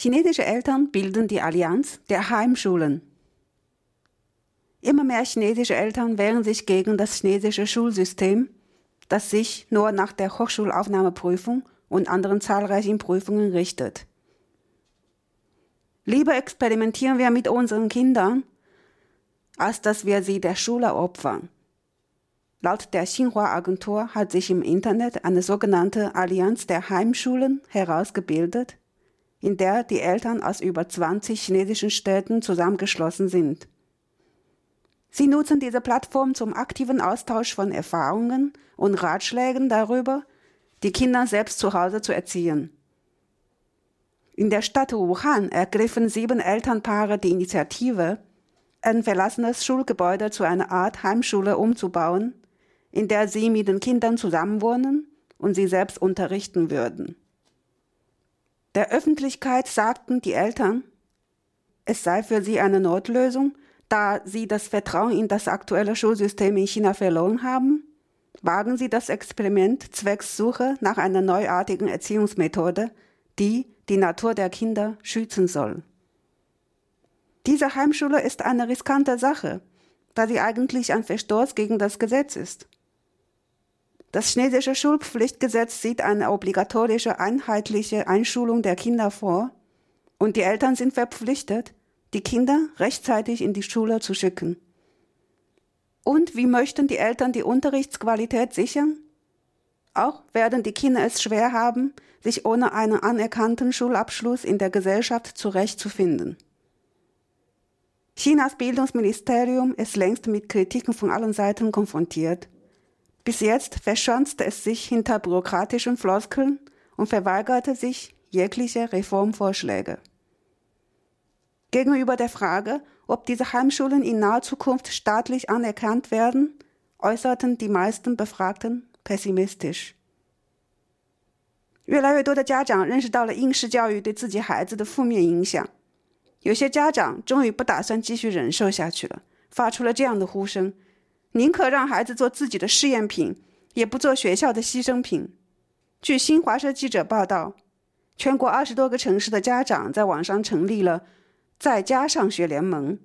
Chinesische Eltern bilden die Allianz der Heimschulen. Immer mehr chinesische Eltern wehren sich gegen das chinesische Schulsystem, das sich nur nach der Hochschulaufnahmeprüfung und anderen zahlreichen Prüfungen richtet. Lieber experimentieren wir mit unseren Kindern, als dass wir sie der Schule opfern. Laut der Xinhua-Agentur hat sich im Internet eine sogenannte Allianz der Heimschulen herausgebildet, in der die Eltern aus über 20 chinesischen Städten zusammengeschlossen sind. Sie nutzen diese Plattform zum aktiven Austausch von Erfahrungen und Ratschlägen darüber, die Kinder selbst zu Hause zu erziehen. In der Stadt Wuhan ergriffen sieben Elternpaare die Initiative, ein verlassenes Schulgebäude zu einer Art Heimschule umzubauen, in der sie mit den Kindern zusammenwohnen und sie selbst unterrichten würden. Der Öffentlichkeit sagten die Eltern, es sei für sie eine Notlösung, da sie das Vertrauen in das aktuelle Schulsystem in China verloren haben, wagen sie das Experiment zwecks Suche nach einer neuartigen Erziehungsmethode, die die Natur der Kinder schützen soll. Diese Heimschule ist eine riskante Sache, da sie eigentlich ein Verstoß gegen das Gesetz ist. Das chinesische Schulpflichtgesetz sieht eine obligatorische einheitliche Einschulung der Kinder vor und die Eltern sind verpflichtet, die Kinder rechtzeitig in die Schule zu schicken. Und wie möchten die Eltern die Unterrichtsqualität sichern? Auch werden die Kinder es schwer haben, sich ohne einen anerkannten Schulabschluss in der Gesellschaft zurechtzufinden. Chinas Bildungsministerium ist längst mit Kritiken von allen Seiten konfrontiert. Bis jetzt verschanzte es sich hinter bürokratischen Floskeln und verweigerte sich jegliche Reformvorschläge. Gegenüber der Frage, ob diese Heimschulen in naher Zukunft staatlich anerkannt werden, äußerten die meisten Befragten pessimistisch. 越来越多的家长认识到了应试教育对自己孩子的负面影响，有些家长终于不打算继续忍受下去了，发出了这样的呼声： 宁可让孩子做自己的试验品，也不做学校的牺牲品。据新华社记者报道，全国二十多个城市的家长在网上成立了“在家上学联盟”，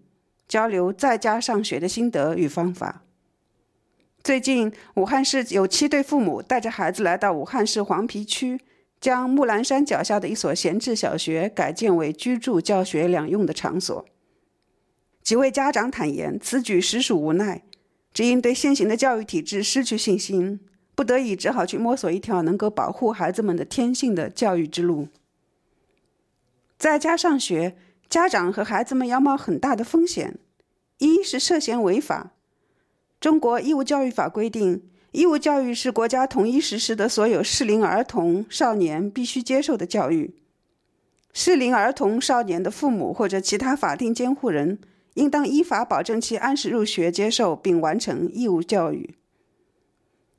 交流在家上学的心得与方法。最近，武汉市有七对父母带着孩子来到武汉市黄陂区。将木兰山脚下的一所闲置小学改建为居住、教学两用的场所。几位家长坦言，此举实属无奈，只因对现行的教育体制失去信心，不得已只好去摸索一条能够保护孩子们的天性的教育之路。在家上学，家长和孩子们要冒很大的风险：一是涉嫌违法。中国义务教育法规定。义务教育是国家统一实施的所有适龄儿童、少年必须接受的教育。适龄儿童、少年的父母或者其他法定监护人，应当依法保证其按时入学接受并完成义务教育。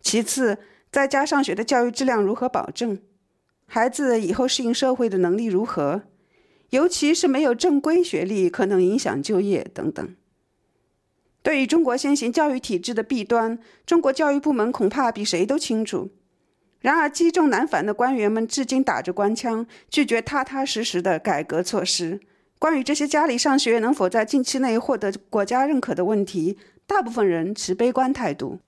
其次，在家上学的教育质量如何保证？孩子以后适应社会的能力如何？尤其是没有正规学历，可能影响就业等等。对于中国现行教育体制的弊端，中国教育部门恐怕比谁都清楚。然而，积重难返的官员们至今打着官腔，拒绝踏踏实实的改革措施。关于这些家里上学能否在近期内获得国家认可的问题，大部分人持悲观态度。